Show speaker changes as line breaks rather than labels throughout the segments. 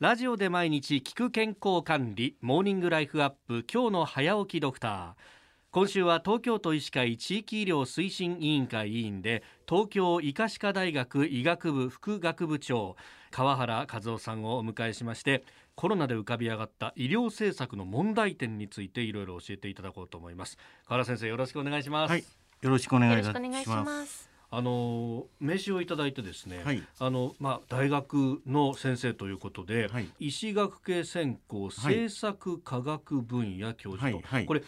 ラジオで毎日聞く健康管理モーニングライフアップ今日の早起きドクター今週は東京都医師会地域医療推進委員会委員で東京医科歯科大学医学部副学部長川原和夫さんをお迎えしましてコロナで浮かび上がった医療政策の問題点についていろいろ教えていただこうと思います川原先生よろしくお願いします、
はい、よろしくお願いし
よろしくお願いし
ま。
す。
あの名刺をいただいてですね、
はい。
あのまあ大学の先生ということで、
はい。
医師学系専攻政策科学分野教授と、
はいはい。
これ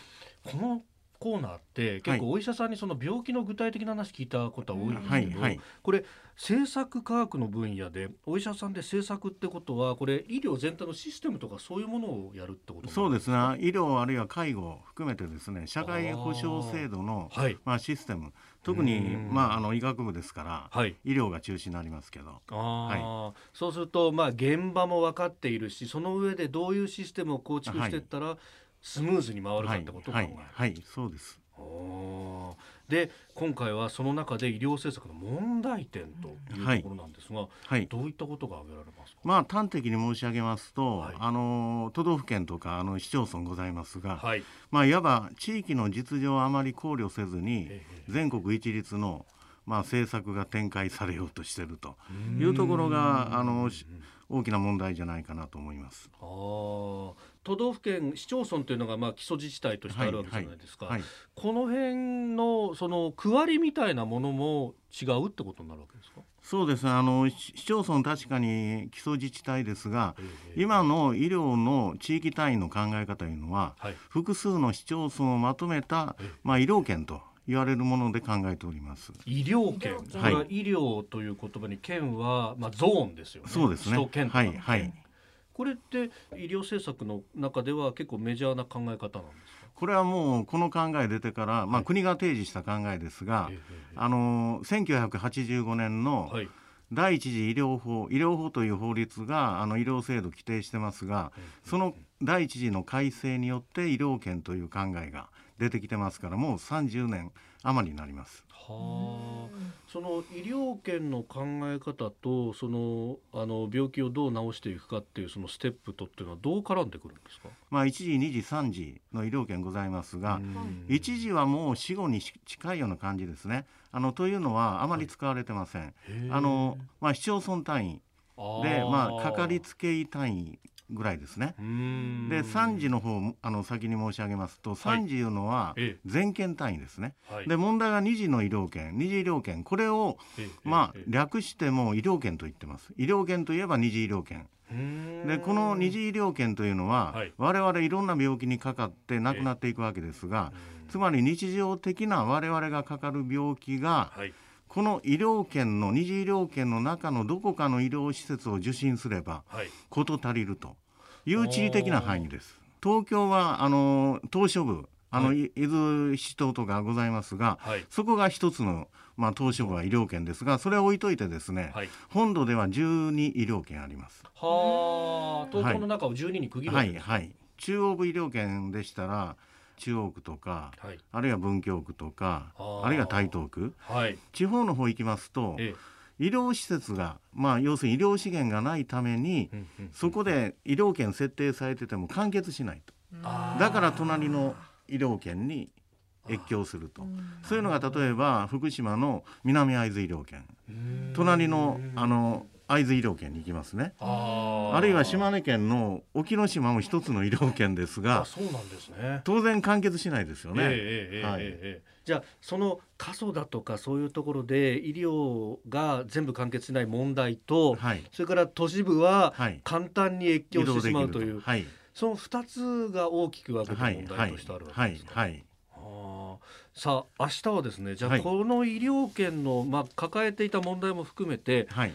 このコーナーって結構お医者さんにその病気の具体的な話聞いたことは多いんですけど、
はいはい
これ政策科学の分野でお医者さんで政策ってことはこれ医療全体のシステムとかそういうものをやるってこと
そうですね。
ね。
医療あるいは介護を含めてですね社会保障制度の
はい。
まあ、システム。特に
うん。
まあ、あの医学部ですから、
はい。
医療が中心になりますけど。
あー。そうするとまあ現場も分かっているしその上でどういうシステムを構築していったらスムーズに回るか
はい
ってことを考える、
はい、はい、そうです。
で今回はその中で医療政策の問題点というところなんですが、
はい
どういったことが挙げられますか、
まあ端的に申し上げますと、
はい。
あの都道府県とかあの市町村ございますが、
はい。
まあいわば地域の実情をあまり考慮せずに
ええ
全国一律のまあ政策が展開されようとしているというところがあのし大きな問題じゃないかなと思います。
あー。都道府県市町村というのがまあ基礎自治体としてあるわけじゃないですか、
はい、
この辺のその区割りみたいなものも違うってことになるわけですか、
そうです。ねあの市市町村確かに基礎自治体ですが
ええ
今の医療の地域単位の考え方というのは
はい。
複数の市町村をまとめた
ええ、
まあ、医療圏と言われるもので考えております。
医療圏、は医療という言葉に県は、まあ、ゾーンですよね。
そうですね
首都圏
はいはい
これって医療政策の中では結構メジャーな考え方なんですか？
これはもうこの考え出てから、まあ、国が提示した考えですが、
ええ
あの1985年の
はい。
第一次医療法医療法という法律があの医療制度規定してますがその第一次の改正によって医療権という考えが出てきてますからもう30年余りになります。
はあ。その医療圏の考え方とそのあの病気をどう治していくかっていうそのステップとっていうのはどう絡んでくるんですか？
まあ、1時2時3時の医療権ございますが、
うん
一時はもう死後に近いような感じですね。あのというのはあまり使われてません。
へえ
あのまあ、市町村単位でまあ、かかりつけ医単位ぐらいですね。で3時の方あの先に申し上げますと3時いうのは
え
全県単位ですね。
はい
で問題は2次の医療圏2次医療圏これを
ええ
まあ
ええ
略しても医療圏と言ってます。医療圏といえば二次医療圏。
うん
でこの二次医療圏というのは、
はい
我々いろんな病気にかかって亡くなっていくわけですが、つまり日常的な我々がかかる病気が
はい。
この医療圏の二次医療圏の中のどこかの医療施設を受診すれば
はい。
事足りるという地理的な範囲です。東京はあの島嶼部あの、
はい
伊豆七島とかございますが、
はい。
そこが一つの、まあ、島嶼部は医療圏ですがそれを置いといてですね、
はい。
本土では12医療圏あります。
はあ。東京の中を12に区切るわ
は。いはい中央部医療圏でしたら中央区とか
はい。
あるいは文京区とか
あ
るいは台東区。
はい。
地方の方行きますと
え
医療施設がまあ要するに医療資源がないために
え。うんうん
そこで医療圏設定されてても完結しないと。だから隣の医療圏に越境すると。そういうのが例えば福島の南会津医療圏
うん。
隣のあの会津医療圏に行きますね。
あ
るいは島根県の沖ノ島も一つの医療圏です
あ
が
そうなんですね。
当然完結しないですよね。はい。
ええ。じゃあその過疎だとかそういうところで医療が全部完結しない問題と、
はい。
それから都市部は
はい。
簡単に越境してしまうという、
はい。
その2つが大きく分けて
はい。
問
はい
題としてあるわ
はい
けですか？
はい。
あー。さあ明日はですねじゃあ
はい。
この医療圏の、まあ、抱えていた問題も含めて
はい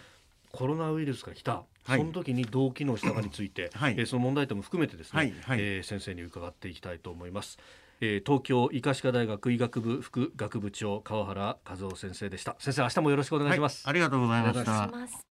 コロナウイルスが来た、
はい
その時にどう機能したかについて、
はい
えーその問題点も含めてですね、
はいはい
えー先生に伺っていきたいと思います。えー東京医科歯科大学医学部副学部長川原和夫先生でした。先生明日もよろしくお願いします。
はいありがとうございました
し。ます。